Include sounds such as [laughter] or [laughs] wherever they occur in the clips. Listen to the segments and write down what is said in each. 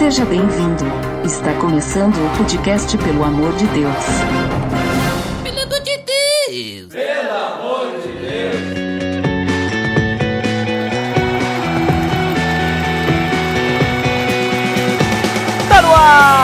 Seja bem-vindo. Está começando o podcast Pelo Amor de Deus. Pelo amor de Deus! Pelo amor de Deus! Tá no ar!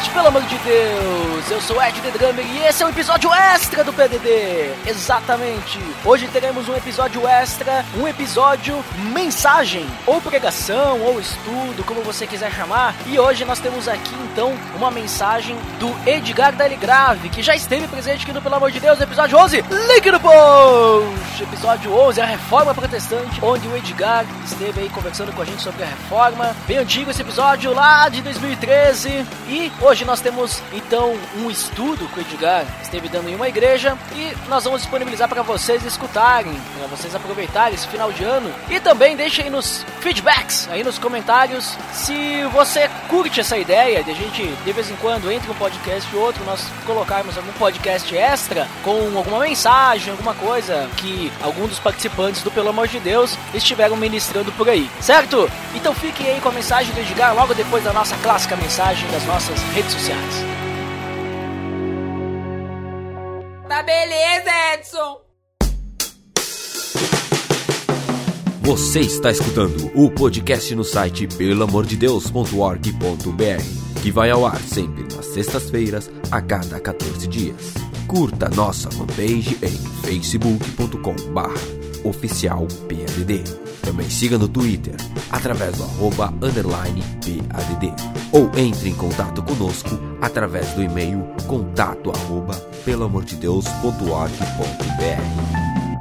Podcast Pelo Amor de Deus! Eu sou Ed The Drummer e esse é um episódio extra do PDD! Exatamente! Hoje teremos um episódio extra, um episódio mensagem, ou pregação, ou estudo, como você quiser chamar. E hoje nós temos aqui então uma mensagem do Edgar Grave, que já esteve presente aqui no Pelo Amor de Deus, episódio 11. Link no post! Episódio 11, a Reforma Protestante, onde o Edgar esteve aí conversando com a gente sobre a reforma. Bem antigo esse episódio lá de 2013. E hoje nós temos então um estudo que o Edgar esteve dando em uma igreja e nós vamos disponibilizar para vocês escutarem, para vocês aproveitarem esse final de ano. E também deixem aí nos feedbacks, aí nos comentários, se você curte essa ideia de a gente de vez em quando entre um podcast e outro, nós colocarmos algum podcast extra com alguma mensagem, alguma coisa que algum dos participantes do Pelo Amor de Deus estiveram ministrando por aí, certo? Então fiquem aí com a mensagem do Edgar logo depois da nossa clássica mensagem das nossas redes sociais. Tá beleza, Edson. Você está escutando o podcast no site pelamordedeus.org.br, que vai ao ar sempre nas sextas-feiras, a cada 14 dias. Curta nossa fanpage em facebook.com/barra oficial PADD. Também siga no Twitter, através do arroba underline PADD. Ou entre em contato conosco através do e-mail contato arroba pelamordedeus.org.br.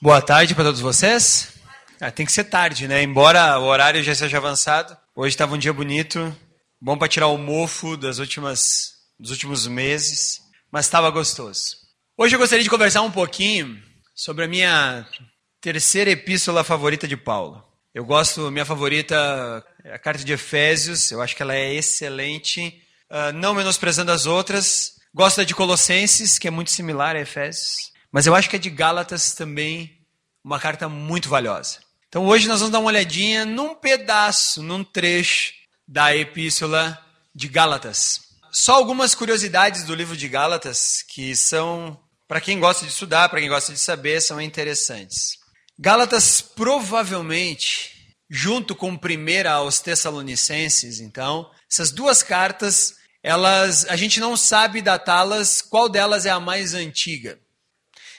Boa tarde para todos vocês. Ah, tem que ser tarde, né? Embora o horário já seja avançado. Hoje estava um dia bonito, bom para tirar o mofo das últimas, dos últimos meses, mas estava gostoso. Hoje eu gostaria de conversar um pouquinho sobre a minha terceira epístola favorita de Paulo. Eu gosto, minha favorita é a carta de Efésios, eu acho que ela é excelente, uh, não menosprezando as outras. Gosto da de Colossenses, que é muito similar a Efésios, mas eu acho que a de Gálatas também uma carta muito valiosa. Então hoje nós vamos dar uma olhadinha num pedaço, num trecho da epístola de Gálatas. Só algumas curiosidades do livro de Gálatas que são, para quem gosta de estudar, para quem gosta de saber, são interessantes. Gálatas provavelmente, junto com primeira aos Tessalonicenses, então, essas duas cartas, elas, a gente não sabe datá-las, qual delas é a mais antiga.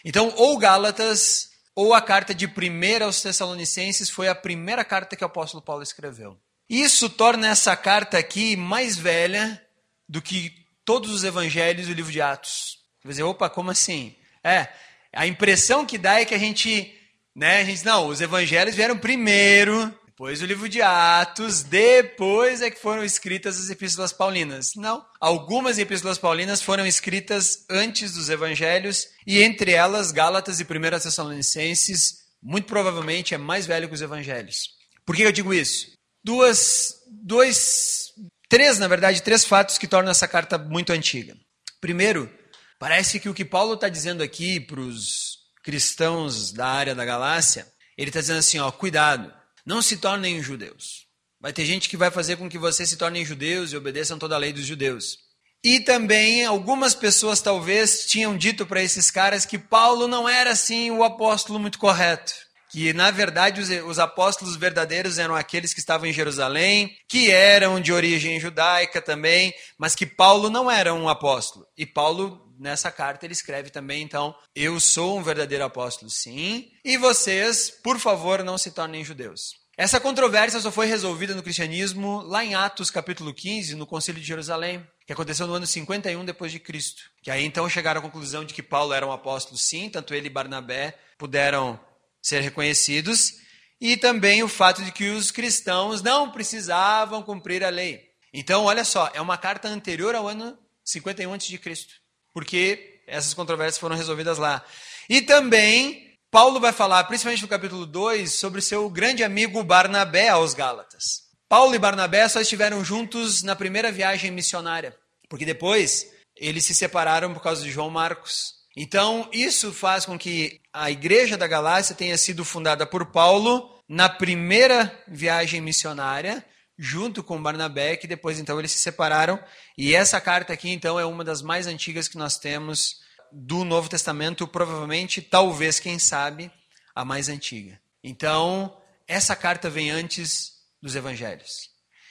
Então, ou Gálatas ou a carta de primeira aos Tessalonicenses foi a primeira carta que o apóstolo Paulo escreveu. Isso torna essa carta aqui mais velha do que todos os evangelhos do livro de Atos. Você dizer, opa, como assim? É, a impressão que dá é que a gente, né, a gente, não, os evangelhos vieram primeiro, depois o livro de Atos, depois é que foram escritas as epístolas paulinas. Não. Algumas epístolas paulinas foram escritas antes dos evangelhos, e entre elas, Gálatas e 1 Tessalonicenses, muito provavelmente é mais velho que os evangelhos. Por que eu digo isso? Duas, dois, três, na verdade, três fatos que tornam essa carta muito antiga. Primeiro, parece que o que Paulo está dizendo aqui para os cristãos da área da Galácia, ele está dizendo assim, ó, cuidado, não se tornem judeus. Vai ter gente que vai fazer com que vocês se tornem judeus e obedeçam toda a lei dos judeus. E também algumas pessoas talvez tinham dito para esses caras que Paulo não era assim o apóstolo muito correto. Que na verdade os, os apóstolos verdadeiros eram aqueles que estavam em Jerusalém, que eram de origem judaica também, mas que Paulo não era um apóstolo. E Paulo nessa carta ele escreve também, então, eu sou um verdadeiro apóstolo, sim, e vocês, por favor, não se tornem judeus. Essa controvérsia só foi resolvida no cristianismo lá em Atos capítulo 15, no Concílio de Jerusalém, que aconteceu no ano 51 depois de Cristo. Que aí então chegaram à conclusão de que Paulo era um apóstolo, sim, tanto ele e Barnabé puderam ser reconhecidos, e também o fato de que os cristãos não precisavam cumprir a lei. Então, olha só, é uma carta anterior ao ano 51 a.C porque essas controvérsias foram resolvidas lá. E também, Paulo vai falar, principalmente no capítulo 2, sobre seu grande amigo Barnabé aos Gálatas. Paulo e Barnabé só estiveram juntos na primeira viagem missionária, porque depois eles se separaram por causa de João Marcos. Então, isso faz com que a igreja da Galácia tenha sido fundada por Paulo na primeira viagem missionária, junto com Barnabé, que depois então eles se separaram. E essa carta aqui então é uma das mais antigas que nós temos do Novo Testamento, provavelmente, talvez, quem sabe, a mais antiga. Então, essa carta vem antes dos evangelhos.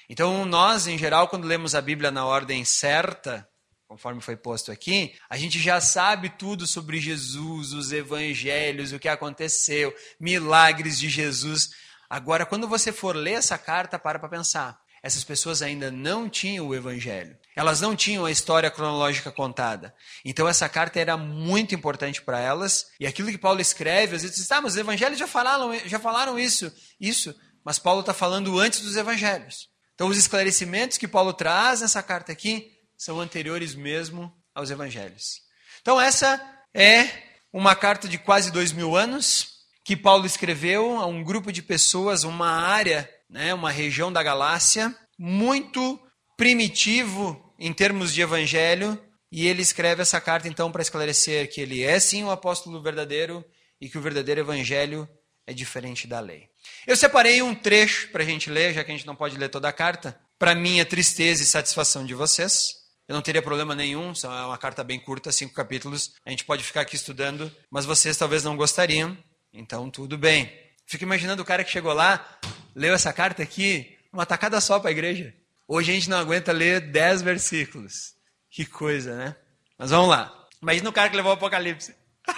Então, nós, em geral, quando lemos a Bíblia na ordem certa, conforme foi posto aqui, a gente já sabe tudo sobre Jesus, os evangelhos, o que aconteceu, milagres de Jesus. Agora, quando você for ler essa carta, para para pensar. Essas pessoas ainda não tinham o evangelho. Elas não tinham a história cronológica contada. Então essa carta era muito importante para elas. E aquilo que Paulo escreve, às vezes diz, ah, mas os evangelhos já falaram, já falaram isso, isso. Mas Paulo está falando antes dos evangelhos. Então os esclarecimentos que Paulo traz nessa carta aqui são anteriores mesmo aos evangelhos. Então essa é uma carta de quase dois mil anos que Paulo escreveu a um grupo de pessoas, uma área né, uma região da Galácia, muito primitivo em termos de evangelho, e ele escreve essa carta então para esclarecer que ele é sim o apóstolo verdadeiro e que o verdadeiro evangelho é diferente da lei. Eu separei um trecho para a gente ler, já que a gente não pode ler toda a carta, para minha tristeza e satisfação de vocês. Eu não teria problema nenhum, é uma carta bem curta, cinco capítulos. A gente pode ficar aqui estudando, mas vocês talvez não gostariam, então tudo bem. Fico imaginando o cara que chegou lá, leu essa carta aqui, uma tacada só para a igreja. Hoje a gente não aguenta ler dez versículos. Que coisa, né? Mas vamos lá. Imagina o cara que levou o Apocalipse. [laughs]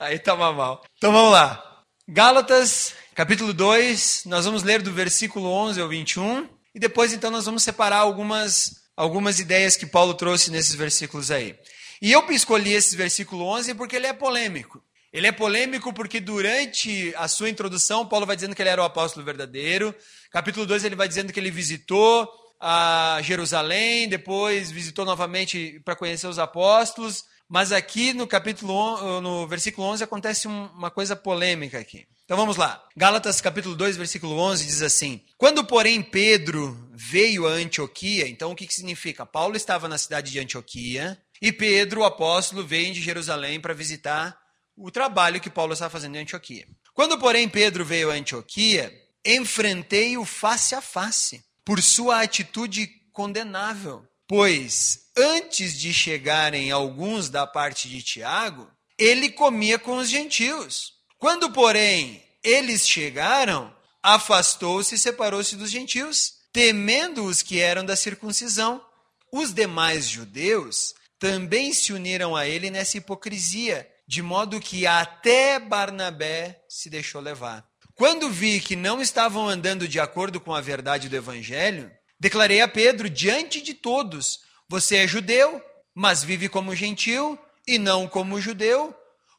Aí toma mal. Então vamos lá. Gálatas, capítulo 2, nós vamos ler do versículo 11 ao 21. E depois, então, nós vamos separar algumas, algumas ideias que Paulo trouxe nesses versículos aí. E eu escolhi esse versículo 11 porque ele é polêmico. Ele é polêmico porque durante a sua introdução, Paulo vai dizendo que ele era o apóstolo verdadeiro. Capítulo 2 ele vai dizendo que ele visitou a Jerusalém, depois visitou novamente para conhecer os apóstolos. Mas aqui no capítulo no versículo 11 acontece uma coisa polêmica aqui. Então vamos lá. Gálatas capítulo 2, versículo 11 diz assim: Quando, porém, Pedro veio a Antioquia, então o que, que significa? Paulo estava na cidade de Antioquia e Pedro, o apóstolo, veio de Jerusalém para visitar o trabalho que Paulo estava fazendo em Antioquia. Quando, porém, Pedro veio a Antioquia, enfrentei-o face a face, por sua atitude condenável. Pois, antes de chegarem alguns da parte de Tiago, ele comia com os gentios. Quando, porém, eles chegaram, afastou-se e separou-se dos gentios, temendo os que eram da circuncisão. Os demais judeus também se uniram a ele nessa hipocrisia de modo que até Barnabé se deixou levar. Quando vi que não estavam andando de acordo com a verdade do evangelho, declarei a Pedro diante de todos: Você é judeu, mas vive como gentil e não como judeu.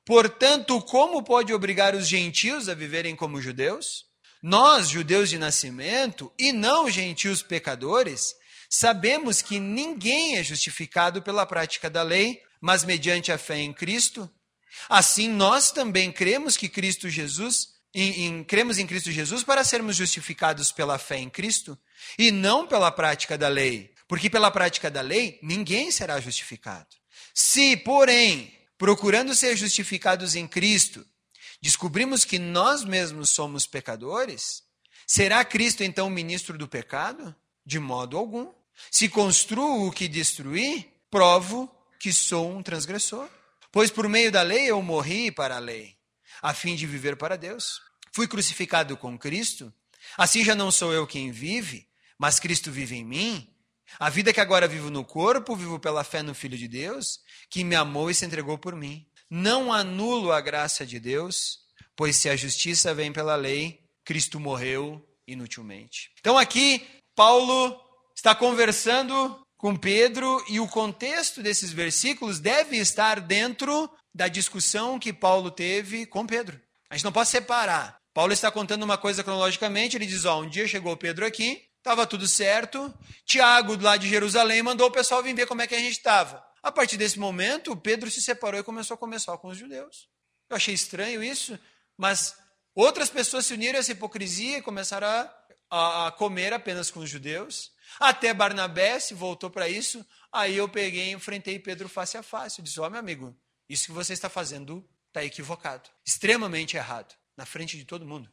Portanto, como pode obrigar os gentios a viverem como judeus? Nós, judeus de nascimento, e não gentios pecadores, sabemos que ninguém é justificado pela prática da lei, mas mediante a fé em Cristo. Assim, nós também cremos que Cristo Jesus, em, em, cremos em Cristo Jesus para sermos justificados pela fé em Cristo e não pela prática da lei, porque pela prática da lei ninguém será justificado. Se, porém, procurando ser justificados em Cristo, descobrimos que nós mesmos somos pecadores, será Cristo então ministro do pecado? De modo algum. Se construo o que destruí, provo que sou um transgressor. Pois por meio da lei eu morri para a lei, a fim de viver para Deus. Fui crucificado com Cristo, assim já não sou eu quem vive, mas Cristo vive em mim. A vida que agora vivo no corpo, vivo pela fé no Filho de Deus, que me amou e se entregou por mim. Não anulo a graça de Deus, pois se a justiça vem pela lei, Cristo morreu inutilmente. Então aqui, Paulo está conversando com Pedro e o contexto desses versículos deve estar dentro da discussão que Paulo teve com Pedro. A gente não pode separar. Paulo está contando uma coisa cronologicamente, ele diz: ó, um dia chegou Pedro aqui, estava tudo certo. Tiago, lá de Jerusalém, mandou o pessoal vir ver como é que a gente estava. A partir desse momento, Pedro se separou e começou a comer só com os judeus. Eu achei estranho isso, mas outras pessoas se uniram a essa hipocrisia e começaram a, a, a comer apenas com os judeus. Até Barnabé se voltou para isso. Aí eu peguei e enfrentei Pedro face a face. Eu disse: Ó, oh, meu amigo, isso que você está fazendo está equivocado. Extremamente errado. Na frente de todo mundo.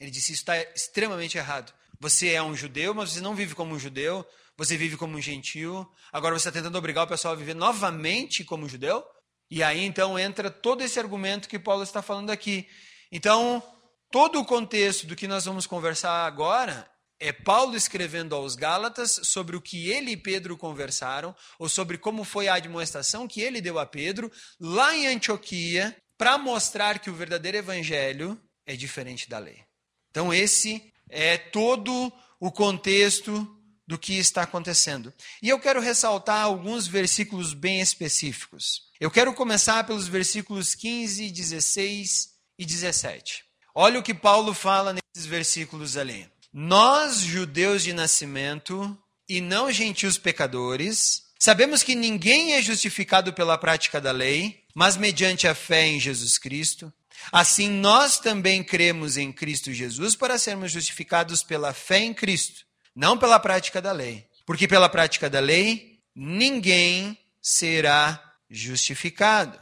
Ele disse: Isso está extremamente errado. Você é um judeu, mas você não vive como um judeu, você vive como um gentil. Agora você está tentando obrigar o pessoal a viver novamente como um judeu? E aí então entra todo esse argumento que Paulo está falando aqui. Então, todo o contexto do que nós vamos conversar agora é Paulo escrevendo aos Gálatas sobre o que ele e Pedro conversaram, ou sobre como foi a admoestação que ele deu a Pedro lá em Antioquia, para mostrar que o verdadeiro evangelho é diferente da lei. Então, esse é todo o contexto do que está acontecendo. E eu quero ressaltar alguns versículos bem específicos. Eu quero começar pelos versículos 15, 16 e 17. Olha o que Paulo fala nesses versículos ali. Nós, judeus de nascimento e não gentios pecadores, sabemos que ninguém é justificado pela prática da lei, mas mediante a fé em Jesus Cristo. Assim, nós também cremos em Cristo Jesus para sermos justificados pela fé em Cristo, não pela prática da lei. Porque pela prática da lei, ninguém será justificado.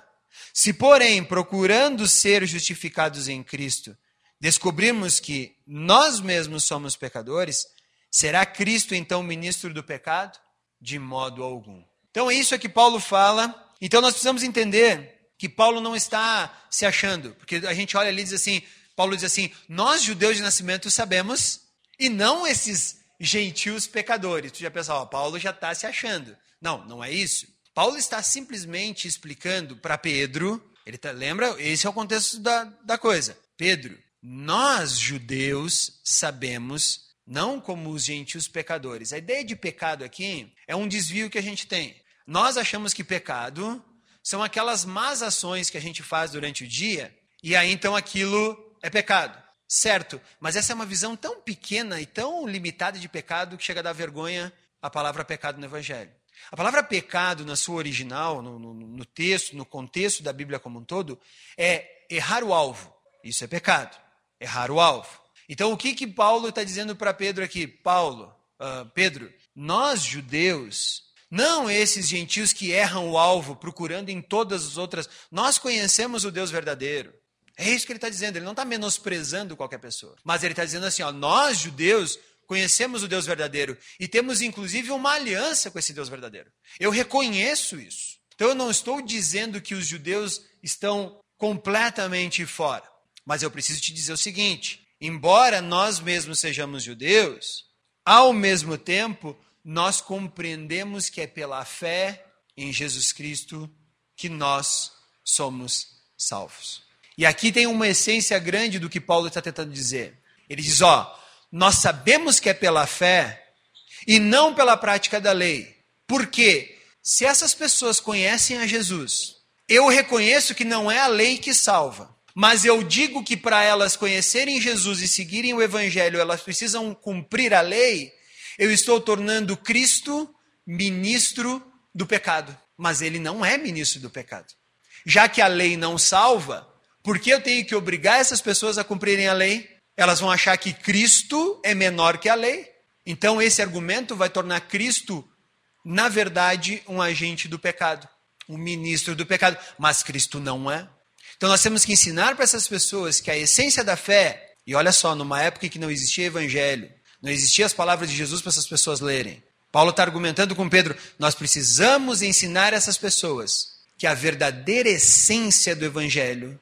Se, porém, procurando ser justificados em Cristo, descobrirmos que nós mesmos somos pecadores, será Cristo então ministro do pecado? De modo algum. Então é isso que Paulo fala. Então nós precisamos entender que Paulo não está se achando, porque a gente olha ali e diz assim, Paulo diz assim: "Nós judeus de nascimento sabemos e não esses gentios pecadores". Tu já pensa, Paulo já está se achando. Não, não é isso. Paulo está simplesmente explicando para Pedro, ele tá, lembra? Esse é o contexto da, da coisa. Pedro, nós, judeus, sabemos, não como os gentios pecadores. A ideia de pecado aqui é um desvio que a gente tem. Nós achamos que pecado são aquelas más ações que a gente faz durante o dia, e aí então aquilo é pecado. Certo, mas essa é uma visão tão pequena e tão limitada de pecado que chega a dar vergonha a palavra pecado no Evangelho. A palavra pecado, na sua original, no, no, no texto, no contexto da Bíblia como um todo, é errar o alvo. Isso é pecado errar o alvo. Então, o que que Paulo está dizendo para Pedro aqui? Paulo, uh, Pedro, nós judeus, não esses gentios que erram o alvo procurando em todas as outras, nós conhecemos o Deus verdadeiro. É isso que ele está dizendo, ele não está menosprezando qualquer pessoa. Mas ele está dizendo assim: ó, nós judeus conhecemos o Deus verdadeiro e temos inclusive uma aliança com esse Deus verdadeiro. Eu reconheço isso. Então eu não estou dizendo que os judeus estão completamente fora. Mas eu preciso te dizer o seguinte: embora nós mesmos sejamos judeus, ao mesmo tempo nós compreendemos que é pela fé em Jesus Cristo que nós somos salvos. E aqui tem uma essência grande do que Paulo está tentando dizer. Ele diz: ó, nós sabemos que é pela fé e não pela prática da lei. Porque se essas pessoas conhecem a Jesus, eu reconheço que não é a lei que salva. Mas eu digo que para elas conhecerem Jesus e seguirem o Evangelho, elas precisam cumprir a lei. Eu estou tornando Cristo ministro do pecado. Mas ele não é ministro do pecado. Já que a lei não salva, por que eu tenho que obrigar essas pessoas a cumprirem a lei? Elas vão achar que Cristo é menor que a lei. Então, esse argumento vai tornar Cristo, na verdade, um agente do pecado, um ministro do pecado. Mas Cristo não é. Então nós temos que ensinar para essas pessoas que a essência da fé, e olha só, numa época em que não existia evangelho, não existiam as palavras de Jesus para essas pessoas lerem. Paulo está argumentando com Pedro, nós precisamos ensinar essas pessoas que a verdadeira essência do evangelho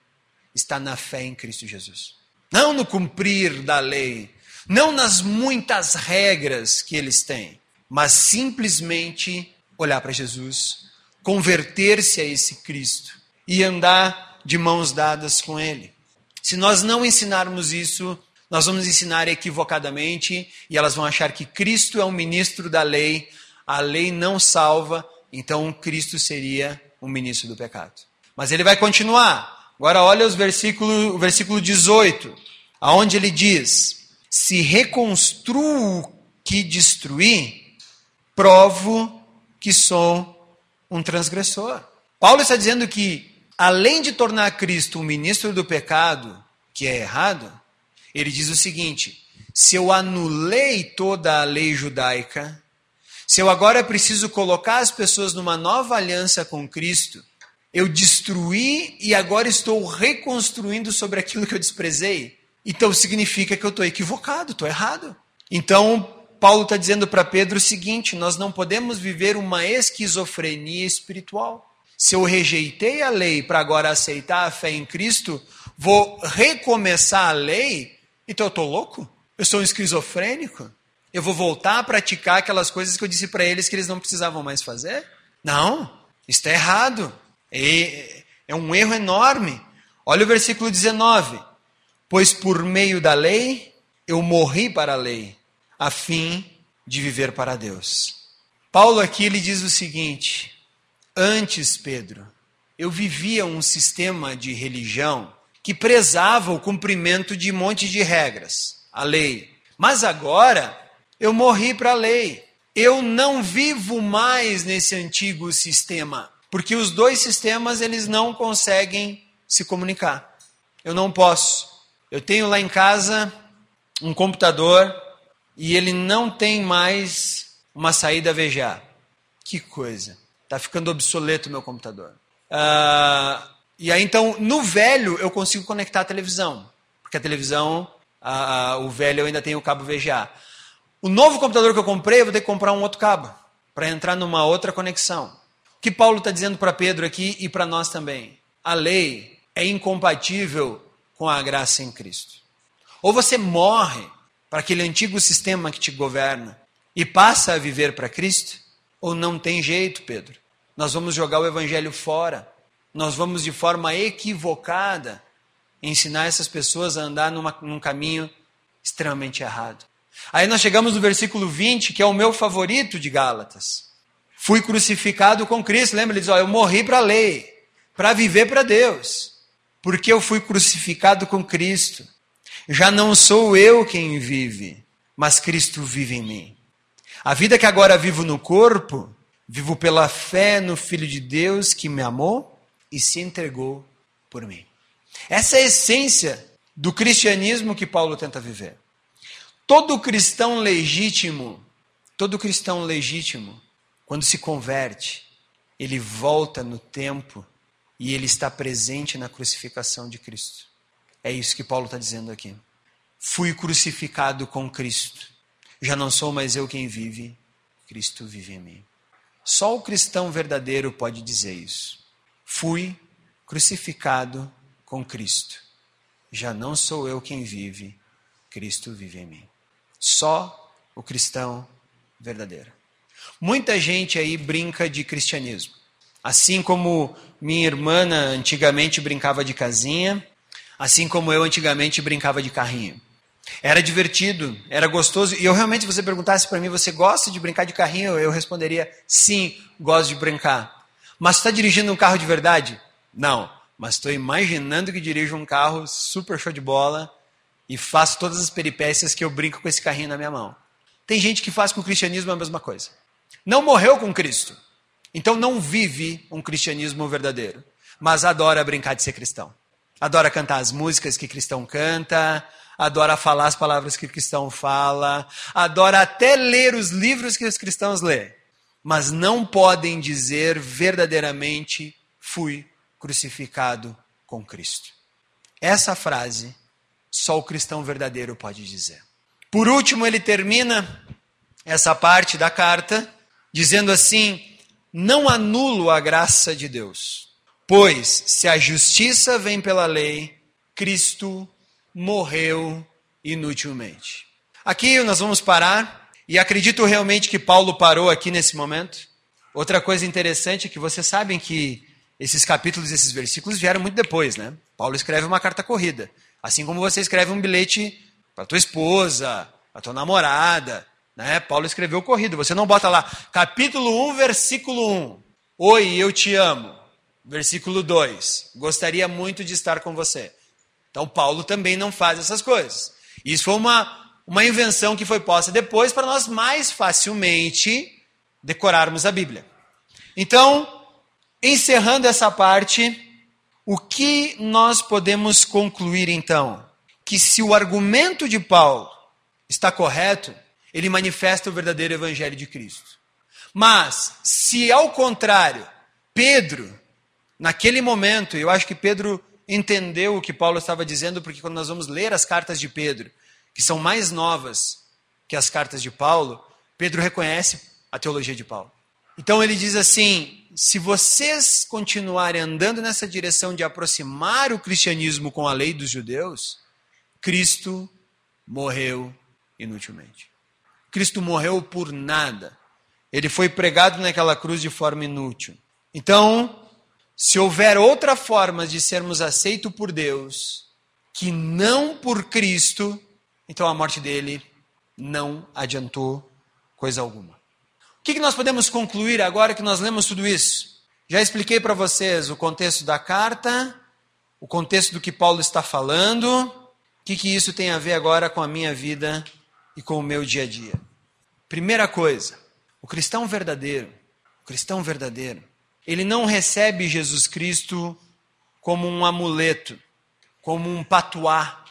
está na fé em Cristo Jesus. Não no cumprir da lei, não nas muitas regras que eles têm, mas simplesmente olhar para Jesus, converter-se a esse Cristo e andar de mãos dadas com Ele. Se nós não ensinarmos isso, nós vamos ensinar equivocadamente e elas vão achar que Cristo é um ministro da lei, a lei não salva, então Cristo seria um ministro do pecado. Mas ele vai continuar. Agora olha os versículo, o versículo 18, aonde ele diz: Se reconstruo o que destruí, provo que sou um transgressor. Paulo está dizendo que além de tornar Cristo um ministro do pecado, que é errado, ele diz o seguinte: se eu anulei toda a lei judaica, se eu agora preciso colocar as pessoas numa nova aliança com Cristo, eu destruí e agora estou reconstruindo sobre aquilo que eu desprezei. Então significa que eu estou equivocado, estou errado. Então, Paulo está dizendo para Pedro o seguinte: nós não podemos viver uma esquizofrenia espiritual. Se eu rejeitei a lei para agora aceitar a fé em Cristo, vou recomeçar a lei? Então eu estou louco? Eu sou um esquizofrênico? Eu vou voltar a praticar aquelas coisas que eu disse para eles que eles não precisavam mais fazer? Não, está errado. É, é um erro enorme. Olha o versículo 19. Pois por meio da lei eu morri para a lei, a fim de viver para Deus. Paulo aqui ele diz o seguinte: Antes, Pedro, eu vivia um sistema de religião que prezava o cumprimento de um monte de regras, a lei. Mas agora eu morri para a lei. Eu não vivo mais nesse antigo sistema, porque os dois sistemas eles não conseguem se comunicar. Eu não posso. Eu tenho lá em casa um computador e ele não tem mais uma saída VGA. Que coisa. Está ficando obsoleto o meu computador. Uh, e aí, então, no velho, eu consigo conectar a televisão. Porque a televisão, uh, uh, o velho, eu ainda tenho o cabo VGA. O novo computador que eu comprei, eu vou ter que comprar um outro cabo. Para entrar numa outra conexão. O que Paulo está dizendo para Pedro aqui e para nós também? A lei é incompatível com a graça em Cristo. Ou você morre para aquele antigo sistema que te governa e passa a viver para Cristo? Ou não tem jeito, Pedro? Nós vamos jogar o evangelho fora. Nós vamos de forma equivocada ensinar essas pessoas a andar numa, num caminho extremamente errado. Aí nós chegamos no versículo 20, que é o meu favorito de Gálatas. Fui crucificado com Cristo. Lembra? Ele diz: ó, eu morri para a lei, para viver para Deus. Porque eu fui crucificado com Cristo. Já não sou eu quem vive, mas Cristo vive em mim. A vida que agora vivo no corpo, vivo pela fé no Filho de Deus que me amou e se entregou por mim. Essa é a essência do cristianismo que Paulo tenta viver. Todo cristão legítimo, todo cristão legítimo, quando se converte, ele volta no tempo e ele está presente na crucificação de Cristo. É isso que Paulo está dizendo aqui. Fui crucificado com Cristo. Já não sou mais eu quem vive, Cristo vive em mim. Só o cristão verdadeiro pode dizer isso. Fui crucificado com Cristo. Já não sou eu quem vive, Cristo vive em mim. Só o cristão verdadeiro. Muita gente aí brinca de cristianismo. Assim como minha irmã antigamente brincava de casinha, Assim como eu antigamente brincava de carrinho. Era divertido, era gostoso. E eu realmente, se você perguntasse para mim, você gosta de brincar de carrinho? Eu responderia, sim, gosto de brincar. Mas está dirigindo um carro de verdade? Não. Mas estou imaginando que dirijo um carro super show de bola e faço todas as peripécias que eu brinco com esse carrinho na minha mão. Tem gente que faz com o cristianismo a mesma coisa. Não morreu com Cristo. Então não vive um cristianismo verdadeiro. Mas adora brincar de ser cristão adora cantar as músicas que cristão canta, adora falar as palavras que cristão fala, adora até ler os livros que os cristãos lê, mas não podem dizer verdadeiramente fui crucificado com Cristo. Essa frase só o cristão verdadeiro pode dizer. Por último, ele termina essa parte da carta dizendo assim: não anulo a graça de Deus. Pois, se a justiça vem pela lei, Cristo morreu inutilmente. Aqui nós vamos parar, e acredito realmente que Paulo parou aqui nesse momento. Outra coisa interessante é que vocês sabem que esses capítulos, esses versículos vieram muito depois, né? Paulo escreve uma carta corrida. Assim como você escreve um bilhete para tua esposa, para tua namorada, né? Paulo escreveu corrido. Você não bota lá, capítulo 1, versículo 1. Oi, eu te amo. Versículo 2: Gostaria muito de estar com você. Então, Paulo também não faz essas coisas. Isso foi uma, uma invenção que foi posta depois para nós mais facilmente decorarmos a Bíblia. Então, encerrando essa parte, o que nós podemos concluir então? Que se o argumento de Paulo está correto, ele manifesta o verdadeiro evangelho de Cristo. Mas, se ao contrário, Pedro Naquele momento, eu acho que Pedro entendeu o que Paulo estava dizendo, porque quando nós vamos ler as cartas de Pedro, que são mais novas que as cartas de Paulo, Pedro reconhece a teologia de Paulo. Então ele diz assim: se vocês continuarem andando nessa direção de aproximar o cristianismo com a lei dos judeus, Cristo morreu inutilmente. Cristo morreu por nada. Ele foi pregado naquela cruz de forma inútil. Então, se houver outra forma de sermos aceitos por Deus, que não por Cristo, então a morte dele não adiantou coisa alguma. O que nós podemos concluir agora que nós lemos tudo isso? Já expliquei para vocês o contexto da carta, o contexto do que Paulo está falando, o que, que isso tem a ver agora com a minha vida e com o meu dia a dia. Primeira coisa, o cristão verdadeiro, o cristão verdadeiro, ele não recebe Jesus Cristo como um amuleto, como um patuá,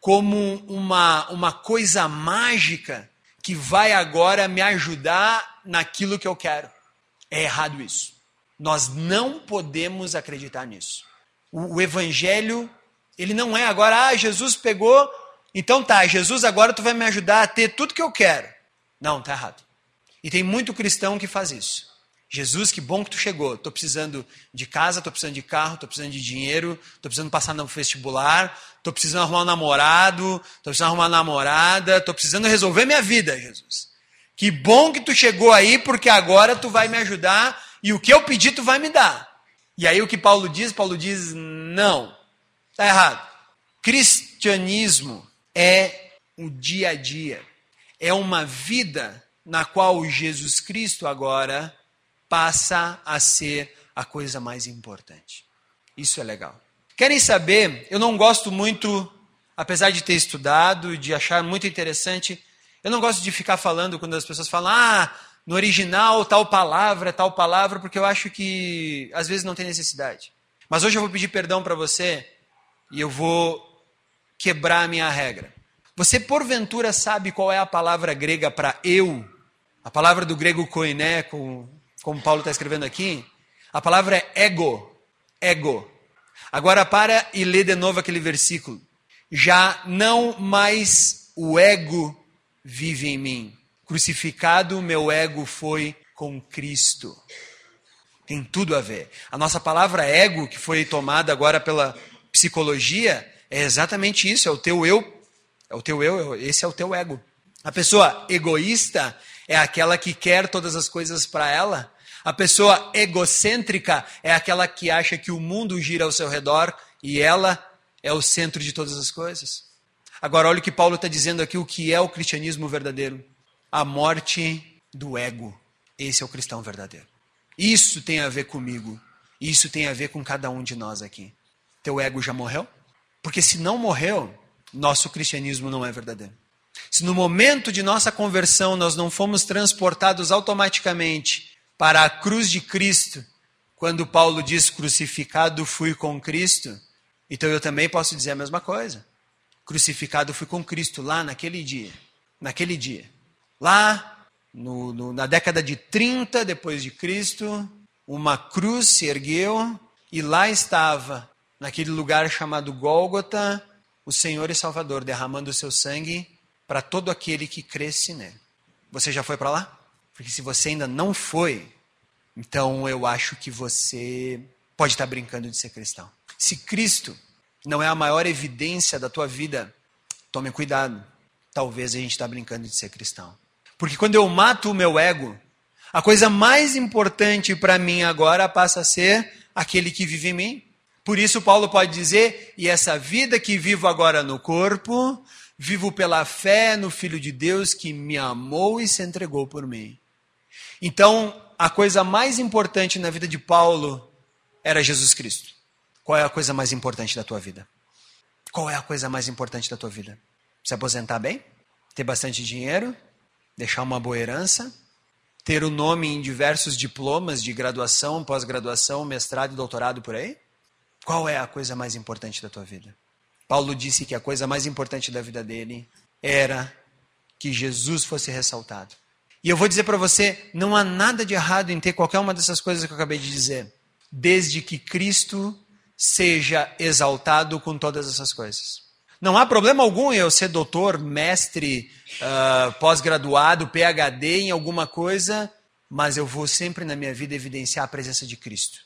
como uma, uma coisa mágica que vai agora me ajudar naquilo que eu quero. É errado isso. Nós não podemos acreditar nisso. O, o evangelho, ele não é agora, ah, Jesus pegou, então tá, Jesus agora tu vai me ajudar a ter tudo que eu quero. Não, tá errado. E tem muito cristão que faz isso. Jesus, que bom que tu chegou. Estou precisando de casa, estou precisando de carro, estou precisando de dinheiro, estou precisando passar no vestibular, estou precisando arrumar um namorado, estou precisando arrumar uma namorada, estou precisando resolver minha vida, Jesus. Que bom que tu chegou aí, porque agora tu vai me ajudar e o que eu pedir tu vai me dar. E aí o que Paulo diz? Paulo diz: não, está errado. Cristianismo é o dia a dia, é uma vida na qual Jesus Cristo agora passa a ser a coisa mais importante. Isso é legal. Querem saber? Eu não gosto muito, apesar de ter estudado de achar muito interessante, eu não gosto de ficar falando quando as pessoas falam, ah, no original tal palavra, tal palavra, porque eu acho que às vezes não tem necessidade. Mas hoje eu vou pedir perdão para você e eu vou quebrar a minha regra. Você porventura sabe qual é a palavra grega para eu? A palavra do grego koiné, com como Paulo está escrevendo aqui, a palavra é ego. Ego. Agora para e lê de novo aquele versículo. Já não mais o ego vive em mim. Crucificado, meu ego foi com Cristo. Tem tudo a ver. A nossa palavra ego, que foi tomada agora pela psicologia, é exatamente isso, é o teu eu. É o teu eu, esse é o teu ego. A pessoa egoísta é aquela que quer todas as coisas para ela. A pessoa egocêntrica é aquela que acha que o mundo gira ao seu redor e ela é o centro de todas as coisas. Agora, olha o que Paulo está dizendo aqui: o que é o cristianismo verdadeiro? A morte do ego. Esse é o cristão verdadeiro. Isso tem a ver comigo. Isso tem a ver com cada um de nós aqui. Teu ego já morreu? Porque se não morreu, nosso cristianismo não é verdadeiro. Se no momento de nossa conversão nós não fomos transportados automaticamente para a cruz de Cristo, quando Paulo diz crucificado fui com Cristo, então eu também posso dizer a mesma coisa. Crucificado fui com Cristo lá naquele dia. Naquele dia. Lá no, no, na década de 30 depois de Cristo, uma cruz se ergueu e lá estava, naquele lugar chamado Gólgota, o Senhor e Salvador derramando o seu sangue para todo aquele que cresce nele. Você já foi para lá? Porque se você ainda não foi, então eu acho que você pode estar brincando de ser cristão. Se Cristo não é a maior evidência da tua vida, tome cuidado. Talvez a gente está brincando de ser cristão. Porque quando eu mato o meu ego, a coisa mais importante para mim agora passa a ser aquele que vive em mim. Por isso, Paulo pode dizer: e essa vida que vivo agora no corpo, Vivo pela fé no Filho de Deus que me amou e se entregou por mim. Então, a coisa mais importante na vida de Paulo era Jesus Cristo. Qual é a coisa mais importante da tua vida? Qual é a coisa mais importante da tua vida? Se aposentar bem? Ter bastante dinheiro? Deixar uma boa herança? Ter o nome em diversos diplomas de graduação, pós-graduação, mestrado e doutorado por aí? Qual é a coisa mais importante da tua vida? Paulo disse que a coisa mais importante da vida dele era que Jesus fosse ressaltado. E eu vou dizer para você: não há nada de errado em ter qualquer uma dessas coisas que eu acabei de dizer, desde que Cristo seja exaltado com todas essas coisas. Não há problema algum eu ser doutor, mestre, uh, pós-graduado, PhD em alguma coisa, mas eu vou sempre na minha vida evidenciar a presença de Cristo.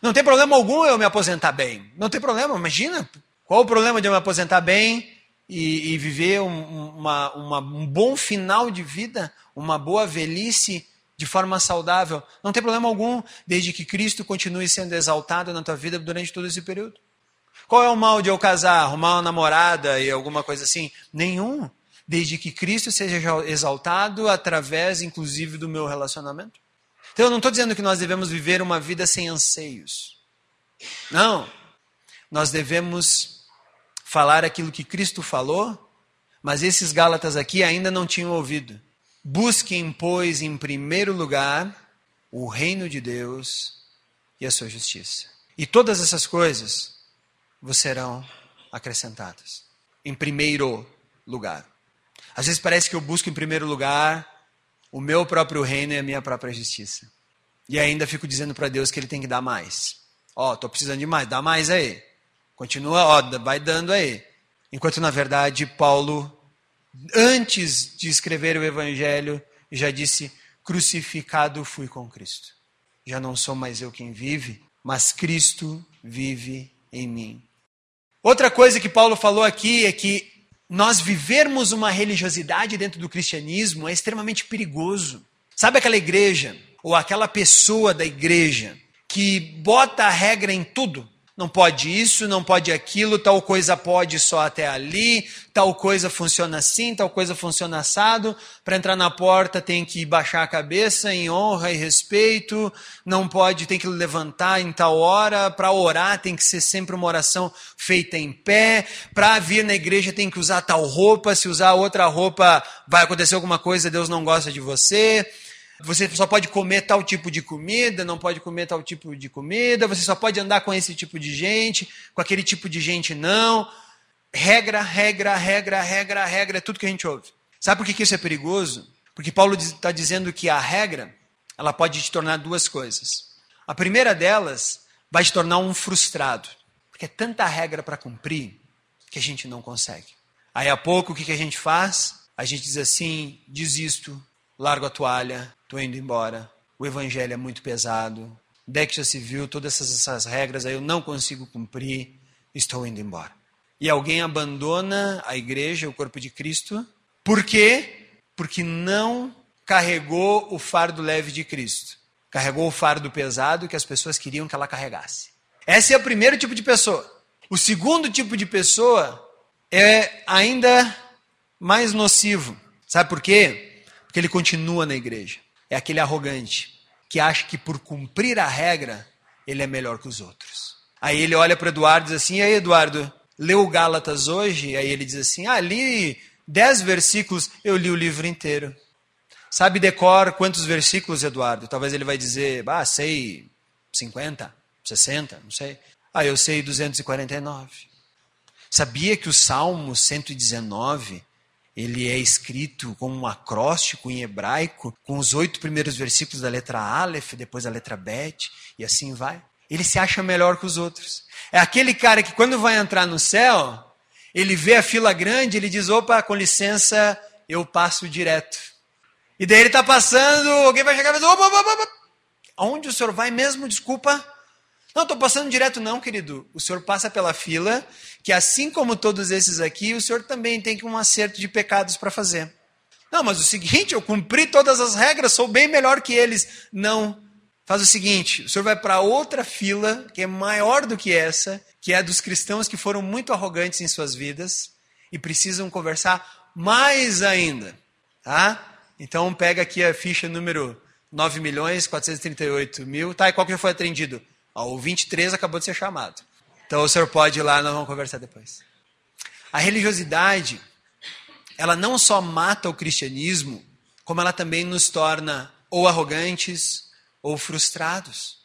Não tem problema algum eu me aposentar bem. Não tem problema, imagina. Qual o problema de eu me aposentar bem e, e viver um, uma, uma, um bom final de vida, uma boa velhice de forma saudável? Não tem problema algum, desde que Cristo continue sendo exaltado na tua vida durante todo esse período. Qual é o mal de eu casar, arrumar uma namorada e alguma coisa assim? Nenhum. Desde que Cristo seja exaltado através, inclusive, do meu relacionamento. Então, eu não estou dizendo que nós devemos viver uma vida sem anseios. Não. Nós devemos falar aquilo que Cristo falou, mas esses Gálatas aqui ainda não tinham ouvido. Busquem, pois, em primeiro lugar o reino de Deus e a sua justiça. E todas essas coisas vos serão acrescentadas. Em primeiro lugar. Às vezes parece que eu busco em primeiro lugar o meu próprio reino e a minha própria justiça. E ainda fico dizendo para Deus que Ele tem que dar mais. Ó, oh, estou precisando de mais, dá mais aí. Continua, ó, vai dando aí. Enquanto na verdade Paulo, antes de escrever o Evangelho, já disse: crucificado fui com Cristo. Já não sou mais eu quem vive, mas Cristo vive em mim. Outra coisa que Paulo falou aqui é que nós vivermos uma religiosidade dentro do cristianismo é extremamente perigoso. Sabe aquela igreja ou aquela pessoa da igreja que bota a regra em tudo? Não pode isso, não pode aquilo, tal coisa pode só até ali, tal coisa funciona assim, tal coisa funciona assado. Para entrar na porta tem que baixar a cabeça em honra e respeito, não pode, tem que levantar em tal hora. Para orar tem que ser sempre uma oração feita em pé. Para vir na igreja tem que usar tal roupa, se usar outra roupa vai acontecer alguma coisa, Deus não gosta de você. Você só pode comer tal tipo de comida, não pode comer tal tipo de comida, você só pode andar com esse tipo de gente, com aquele tipo de gente não. Regra, regra, regra, regra, regra, é tudo que a gente ouve. Sabe por que isso é perigoso? Porque Paulo está dizendo que a regra ela pode te tornar duas coisas. A primeira delas vai te tornar um frustrado, porque é tanta regra para cumprir que a gente não consegue. Aí a pouco o que, que a gente faz? A gente diz assim: desisto, largo a toalha, estou indo embora. O evangelho é muito pesado. Se viu, todas essas, essas regras aí eu não consigo cumprir, estou indo embora. E alguém abandona a igreja, o corpo de Cristo, por quê? Porque não carregou o fardo leve de Cristo. Carregou o fardo pesado que as pessoas queriam que ela carregasse. Esse é o primeiro tipo de pessoa. O segundo tipo de pessoa é ainda mais nocivo. Sabe por quê? que ele continua na igreja. É aquele arrogante que acha que por cumprir a regra ele é melhor que os outros. Aí ele olha para Eduardo e diz assim: "E aí, Eduardo, leu Gálatas hoje?" Aí ele diz assim: "Ah, li dez versículos, eu li o livro inteiro." Sabe decor quantos versículos, Eduardo? Talvez ele vai dizer: "Ah, sei 50, 60, não sei." Ah, eu sei 249. Sabia que o Salmo 119 ele é escrito como um acróstico em hebraico, com os oito primeiros versículos da letra Aleph, depois a letra Bet, e assim vai. Ele se acha melhor que os outros. É aquele cara que quando vai entrar no céu, ele vê a fila grande, ele diz: opa, com licença, eu passo direto. E daí ele está passando, alguém vai chegar e dizer: opa, opa, opa, aonde o senhor vai mesmo? Desculpa. Não, estou passando direto, não, querido. O senhor passa pela fila, que assim como todos esses aqui, o senhor também tem um acerto de pecados para fazer. Não, mas o seguinte, eu cumpri todas as regras, sou bem melhor que eles. Não. Faz o seguinte: o senhor vai para outra fila, que é maior do que essa, que é a dos cristãos que foram muito arrogantes em suas vidas e precisam conversar mais ainda. Tá? Então pega aqui a ficha número 9 milhões 438 mil. Tá, e qual que foi atendido? Ó, o 23 acabou de ser chamado. Então o senhor pode ir lá, nós vamos conversar depois. A religiosidade, ela não só mata o cristianismo, como ela também nos torna ou arrogantes ou frustrados.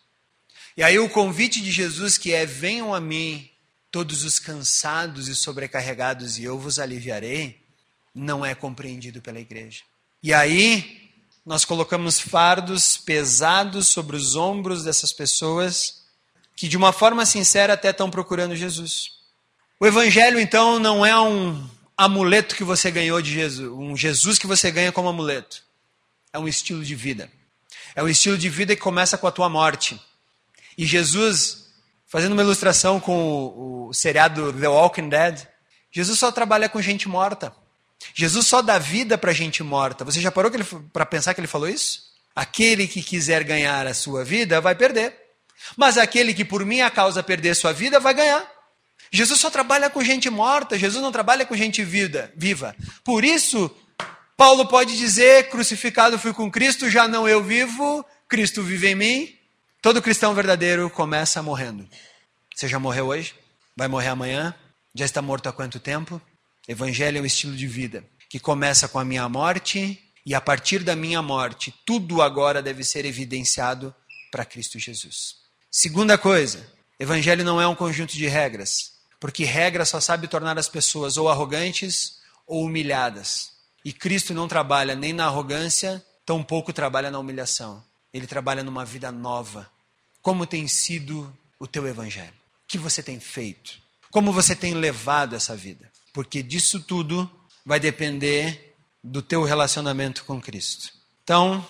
E aí o convite de Jesus que é: venham a mim todos os cansados e sobrecarregados e eu vos aliviarei, não é compreendido pela igreja. E aí nós colocamos fardos pesados sobre os ombros dessas pessoas que de uma forma sincera até estão procurando Jesus. O evangelho então não é um amuleto que você ganhou de Jesus, um Jesus que você ganha como amuleto. É um estilo de vida. É um estilo de vida que começa com a tua morte. E Jesus, fazendo uma ilustração com o, seriado The Walking Dead, Jesus só trabalha com gente morta. Jesus só dá vida para gente morta. Você já parou para pensar que ele falou isso? Aquele que quiser ganhar a sua vida vai perder. Mas aquele que por minha causa perder sua vida vai ganhar. Jesus só trabalha com gente morta, Jesus não trabalha com gente vida, viva. Por isso, Paulo pode dizer: crucificado fui com Cristo, já não eu vivo, Cristo vive em mim. Todo cristão verdadeiro começa morrendo. Você já morreu hoje? Vai morrer amanhã? Já está morto há quanto tempo? Evangelho é um estilo de vida que começa com a minha morte e a partir da minha morte, tudo agora deve ser evidenciado para Cristo Jesus. Segunda coisa, Evangelho não é um conjunto de regras, porque regra só sabe tornar as pessoas ou arrogantes ou humilhadas. E Cristo não trabalha nem na arrogância, tampouco trabalha na humilhação. Ele trabalha numa vida nova. Como tem sido o teu evangelho? O que você tem feito? Como você tem levado essa vida? Porque disso tudo vai depender do teu relacionamento com Cristo. Então,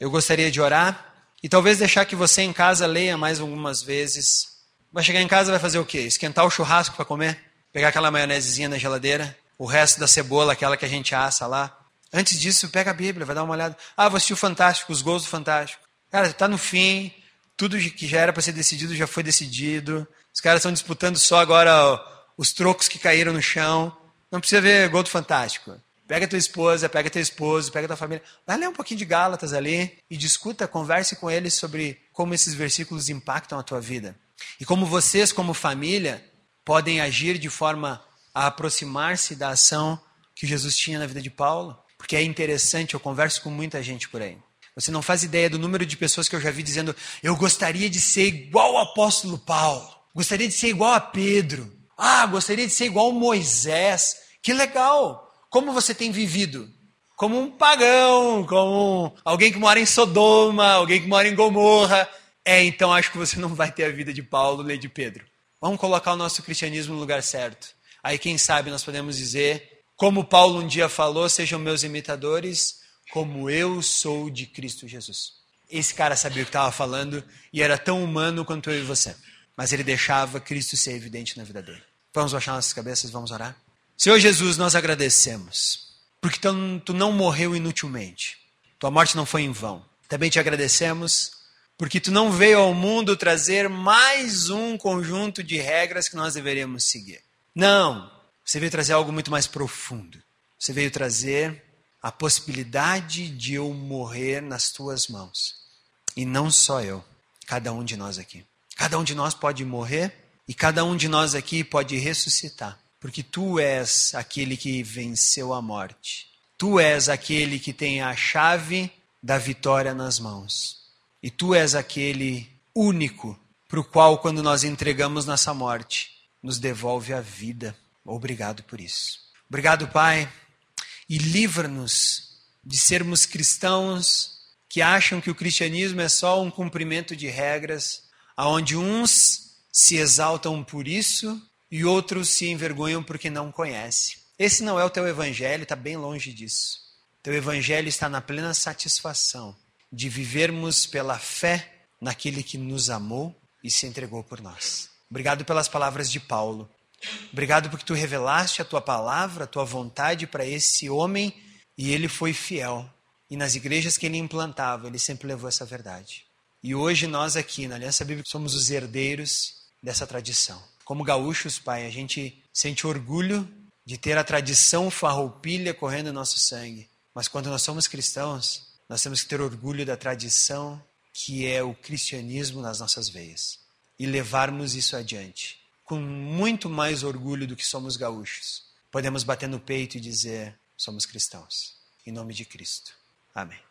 eu gostaria de orar e talvez deixar que você em casa leia mais algumas vezes. Vai chegar em casa vai fazer o quê? Esquentar o churrasco para comer? Pegar aquela maionesezinha na geladeira? O resto da cebola, aquela que a gente assa lá? Antes disso, pega a Bíblia, vai dar uma olhada. Ah, assistir o Fantástico, os gols do Fantástico. Cara, está no fim, tudo que já era para ser decidido já foi decidido. Os caras estão disputando só agora os trocos que caíram no chão. Não precisa ver gol do Fantástico. Pega tua esposa, pega teu esposo, pega tua família. Vai ler um pouquinho de Gálatas ali e discuta, converse com eles sobre como esses versículos impactam a tua vida. E como vocês, como família, podem agir de forma a aproximar-se da ação que Jesus tinha na vida de Paulo. Porque é interessante, eu converso com muita gente por aí. Você não faz ideia do número de pessoas que eu já vi dizendo: eu gostaria de ser igual ao apóstolo Paulo, gostaria de ser igual a Pedro, ah, gostaria de ser igual a Moisés. Que legal! Como você tem vivido? Como um pagão, como alguém que mora em Sodoma, alguém que mora em Gomorra. É, então acho que você não vai ter a vida de Paulo nem de Pedro. Vamos colocar o nosso cristianismo no lugar certo. Aí, quem sabe, nós podemos dizer, como Paulo um dia falou: sejam meus imitadores, como eu sou de Cristo Jesus. Esse cara sabia o que estava falando e era tão humano quanto eu e você. Mas ele deixava Cristo ser evidente na vida dele. Vamos baixar nossas cabeças, vamos orar? Senhor Jesus, nós agradecemos, porque tu não morreu inutilmente. Tua morte não foi em vão. Também te agradecemos, porque tu não veio ao mundo trazer mais um conjunto de regras que nós deveríamos seguir. Não, você veio trazer algo muito mais profundo. Você veio trazer a possibilidade de eu morrer nas tuas mãos. E não só eu, cada um de nós aqui. Cada um de nós pode morrer e cada um de nós aqui pode ressuscitar, porque tu és aquele que venceu a morte. Tu és aquele que tem a chave da vitória nas mãos. E tu és aquele único para o qual, quando nós entregamos nossa morte, nos devolve a vida. Obrigado por isso. Obrigado, Pai e livra-nos de sermos cristãos que acham que o cristianismo é só um cumprimento de regras, aonde uns se exaltam por isso e outros se envergonham porque não conhecem. Esse não é o teu evangelho, está bem longe disso. Teu evangelho está na plena satisfação de vivermos pela fé naquele que nos amou e se entregou por nós. Obrigado pelas palavras de Paulo. Obrigado porque tu revelaste a tua palavra, a tua vontade para esse homem e ele foi fiel. E nas igrejas que ele implantava, ele sempre levou essa verdade. E hoje nós aqui na Aliança Bíblica somos os herdeiros dessa tradição. Como gaúchos, Pai, a gente sente orgulho de ter a tradição farroupilha correndo no nosso sangue. Mas quando nós somos cristãos, nós temos que ter orgulho da tradição que é o cristianismo nas nossas veias e levarmos isso adiante com muito mais orgulho do que somos gaúchos, podemos bater no peito e dizer: somos cristãos. Em nome de Cristo. Amém.